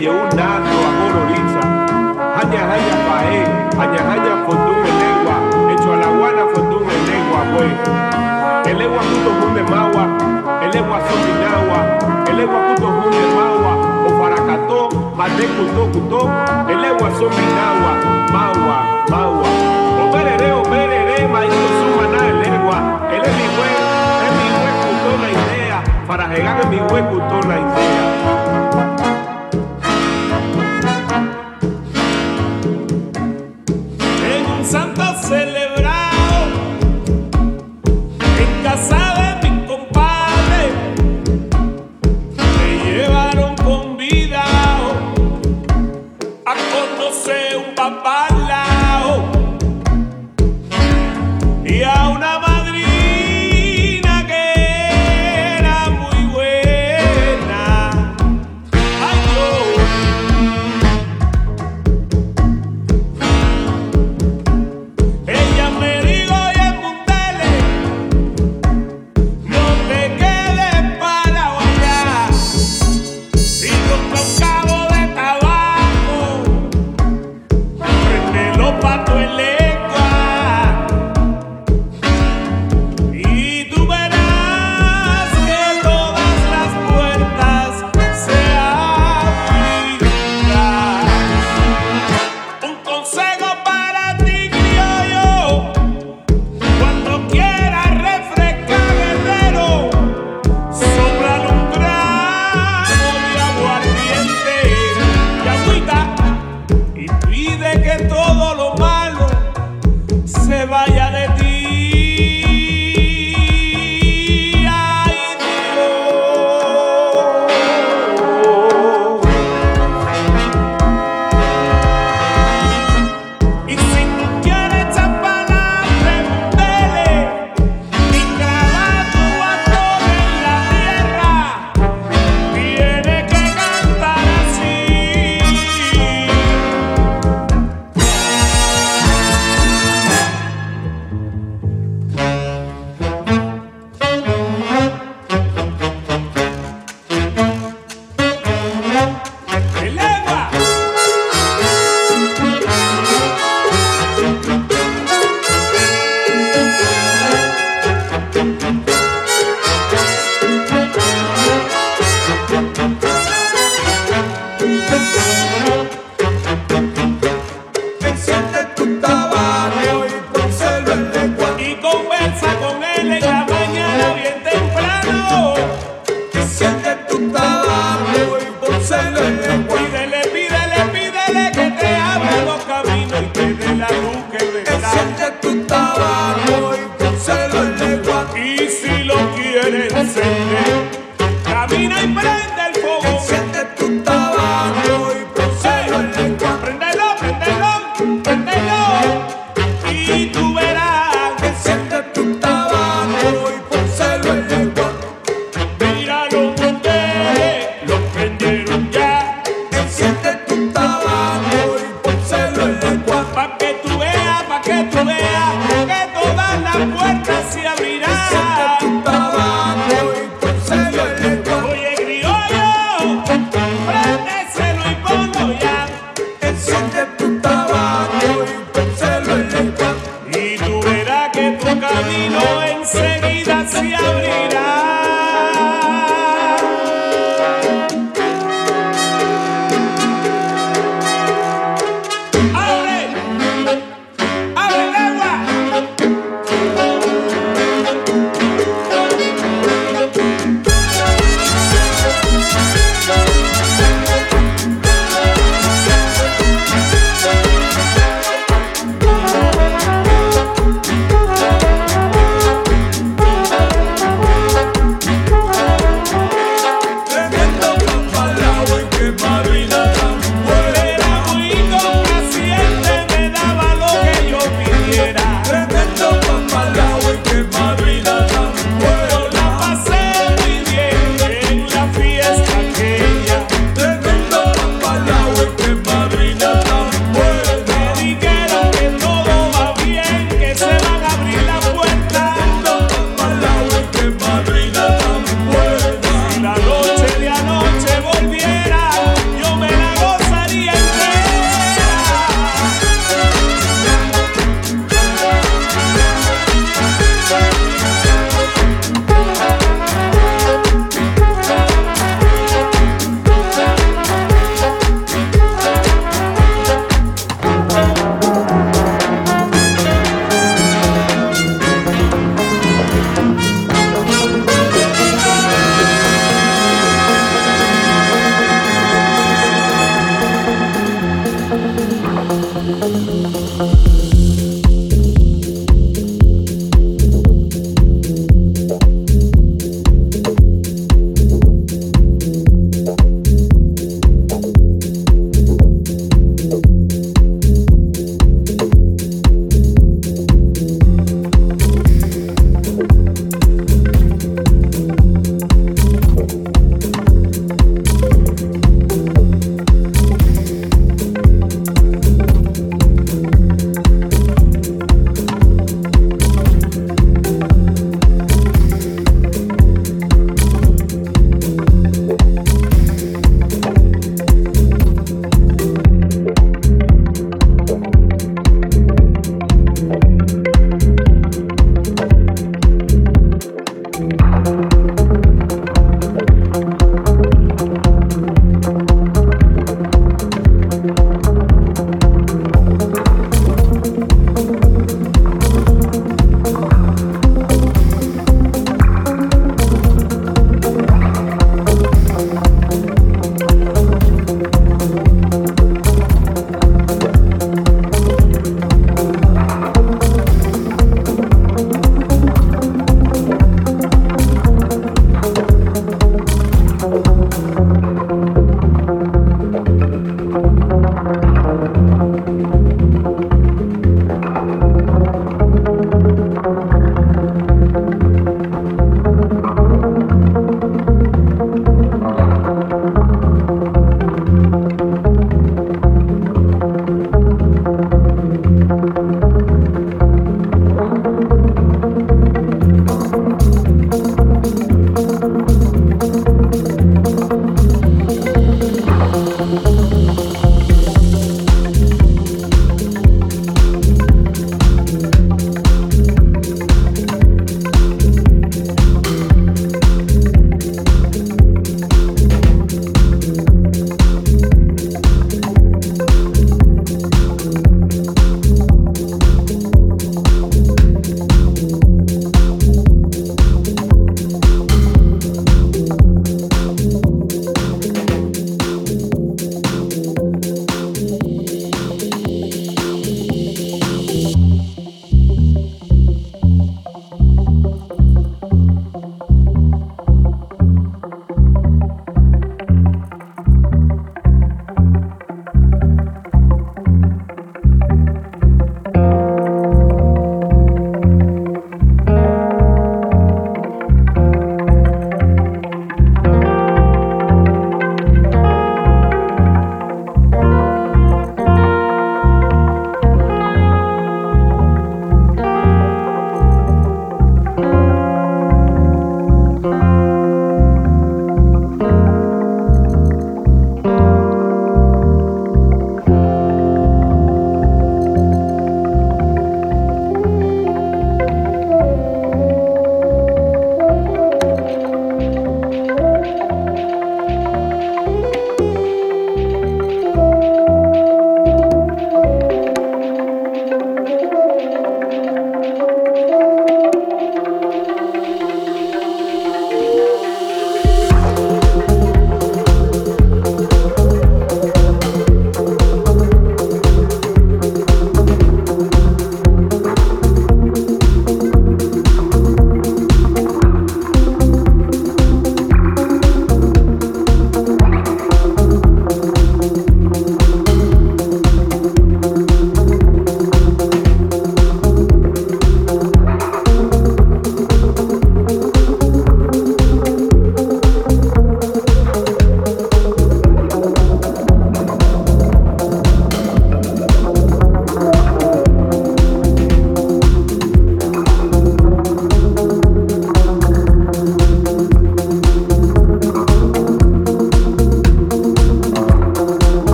dio una.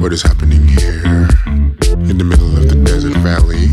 What is happening here in the middle of the desert valley?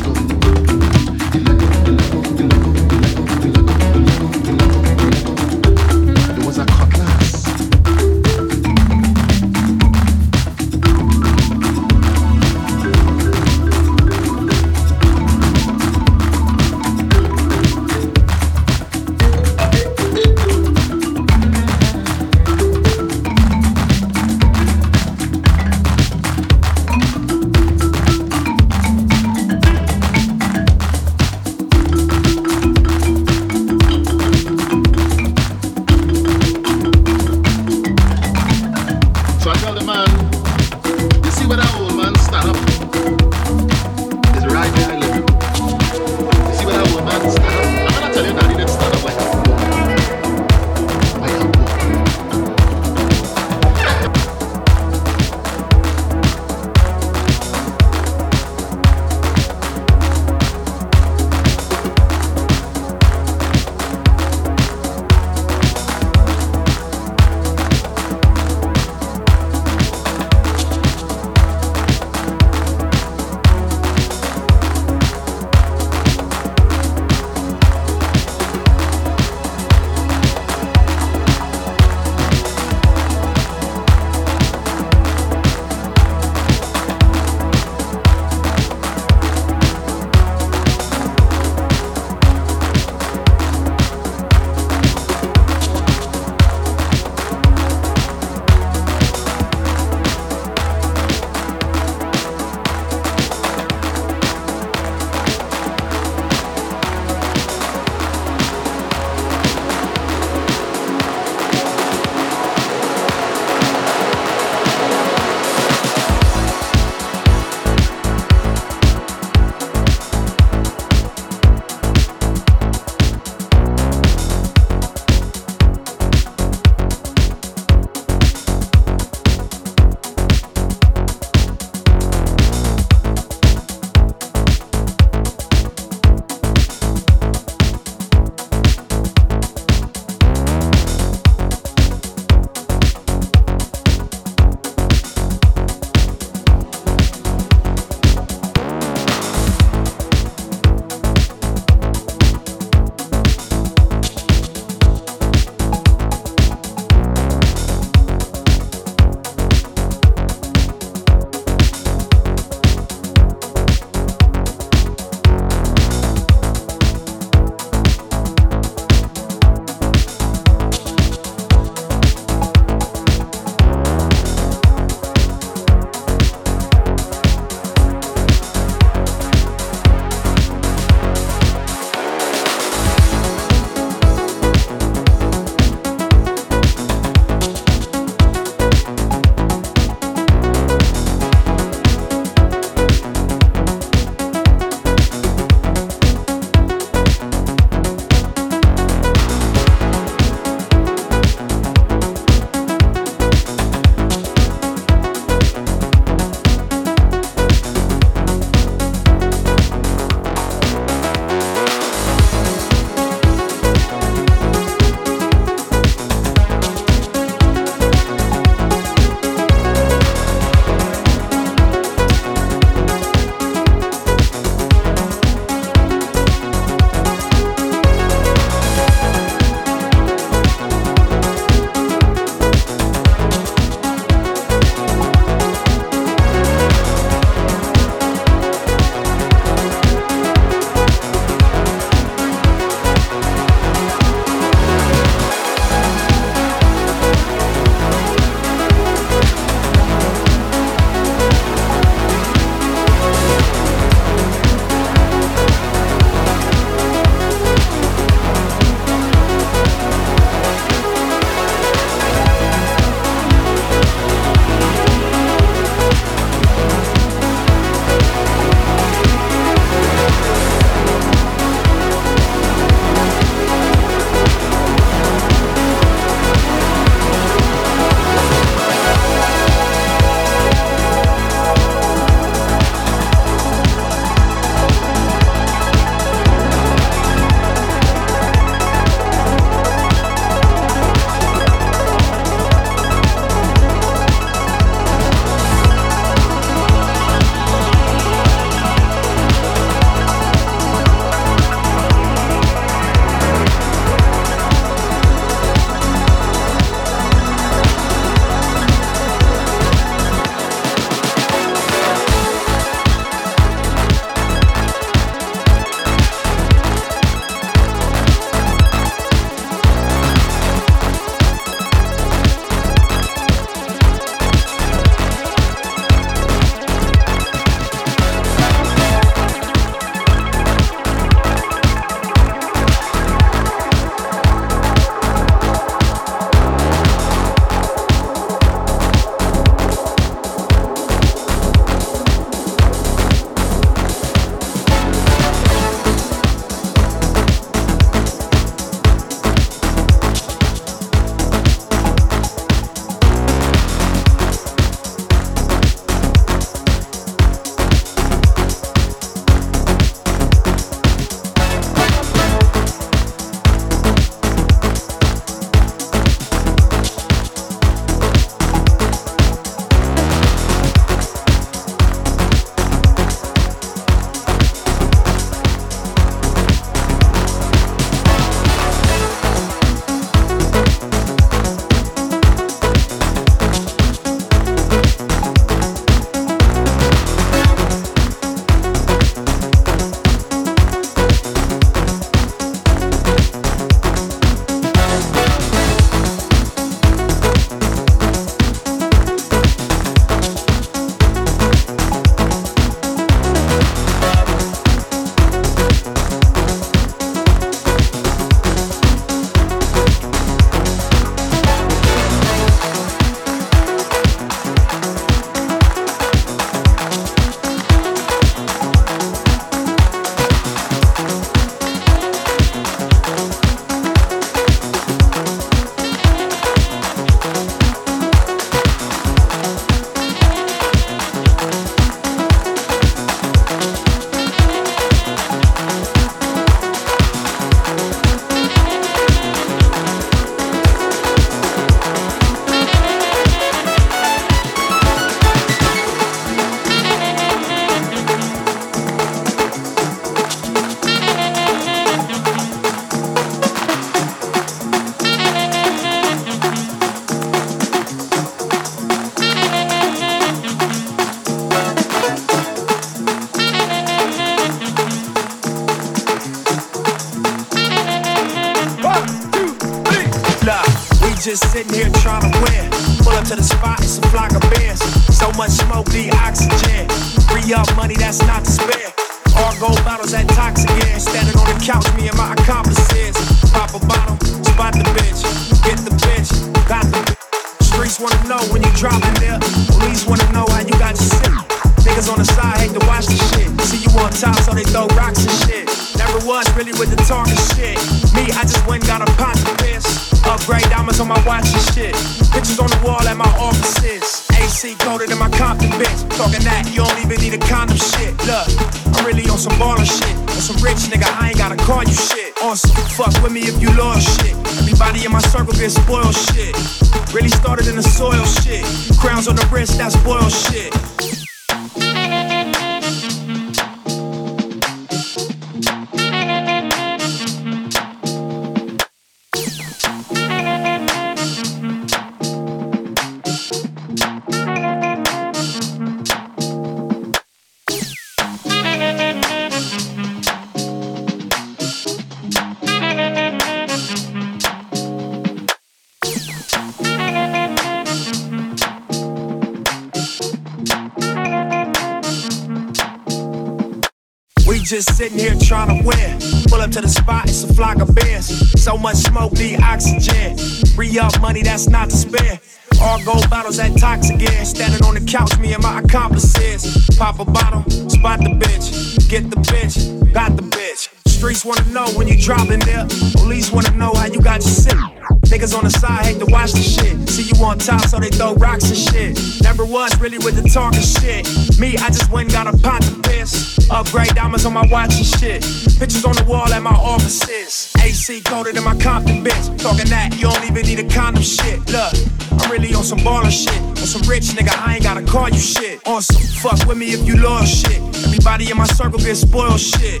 that, you don't even need a condom shit. Look, I'm really on some baller shit. On some rich nigga, I ain't gotta call you shit. On some fuck with me if you lost shit. Everybody in my circle get spoiled shit.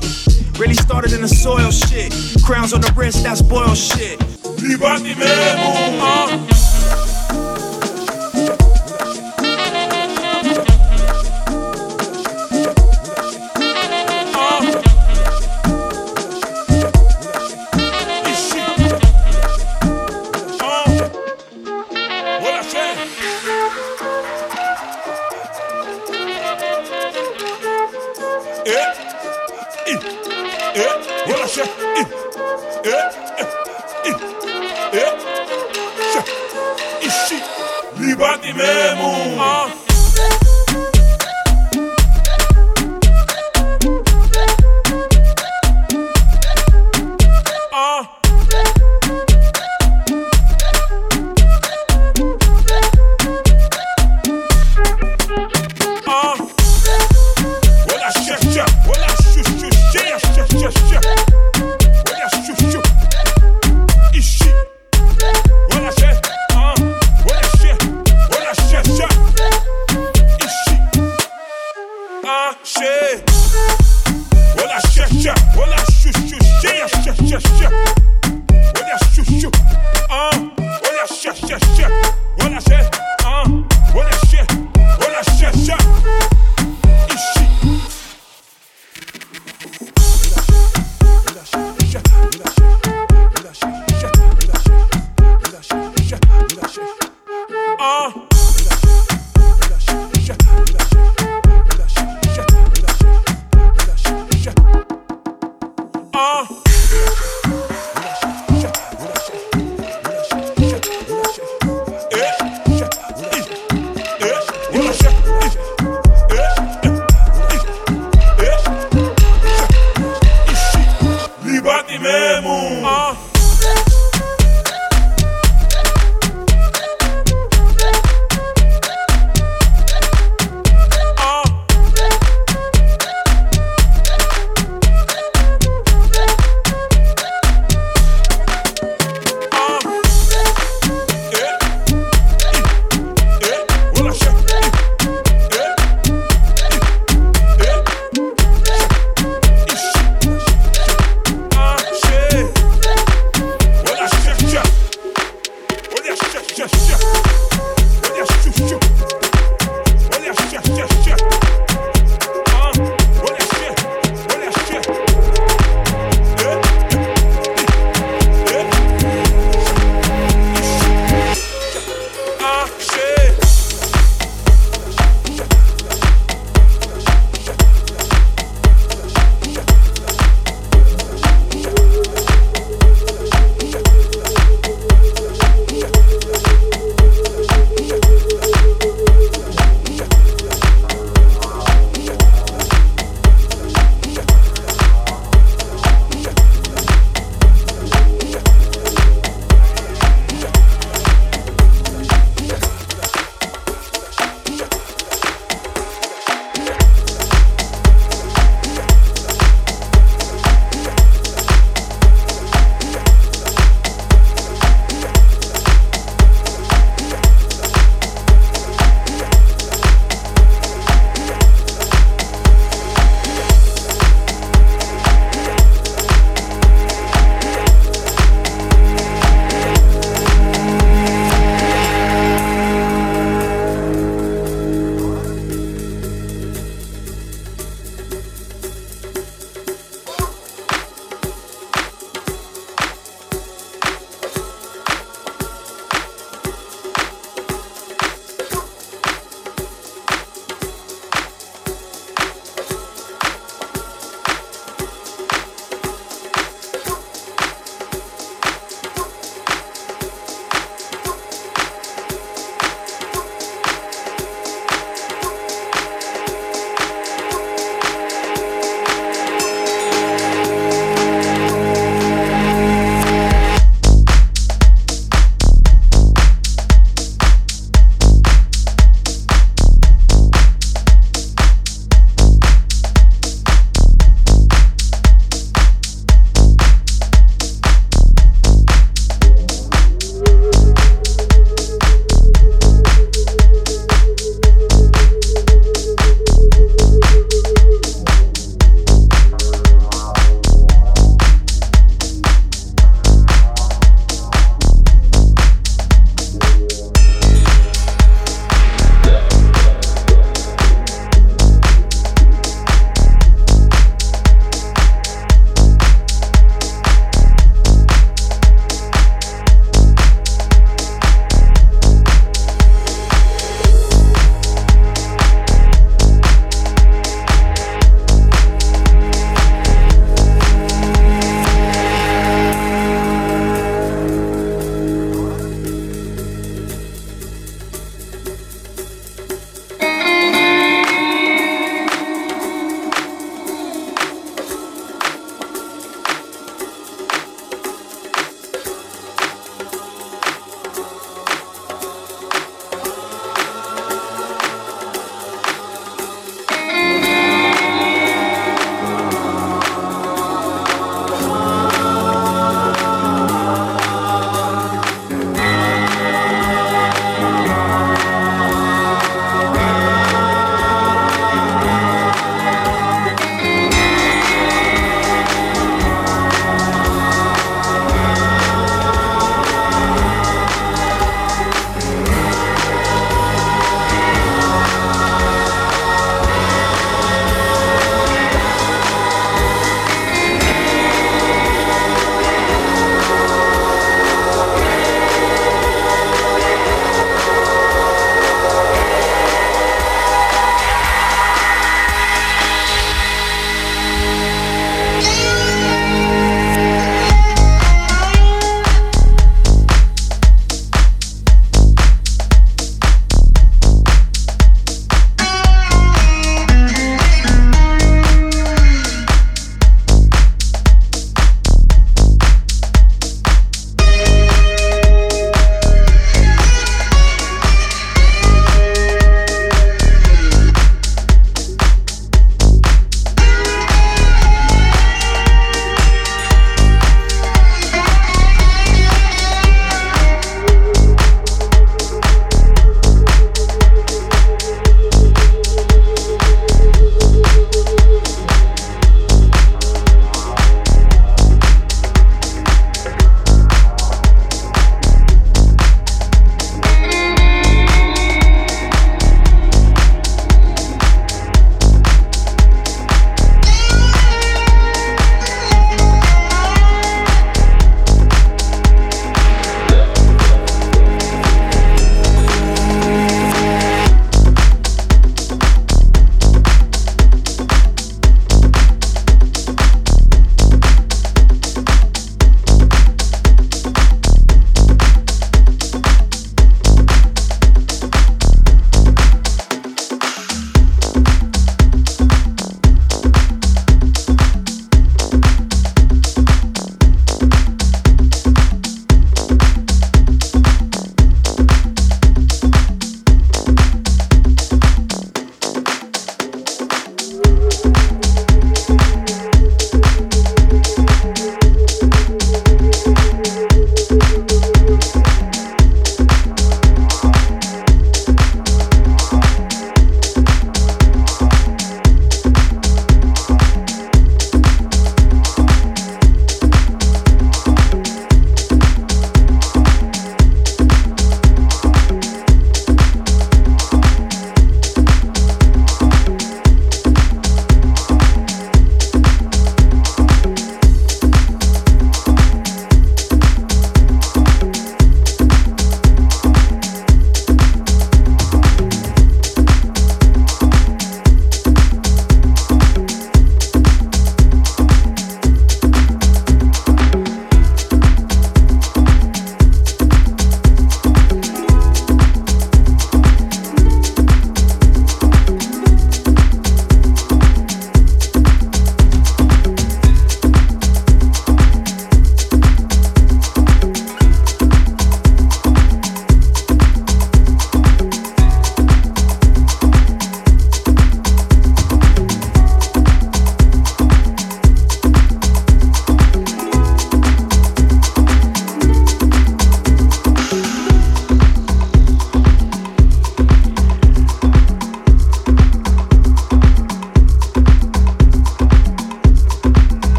Really started in the soil shit. Crowns on the wrist, that's boiled shit.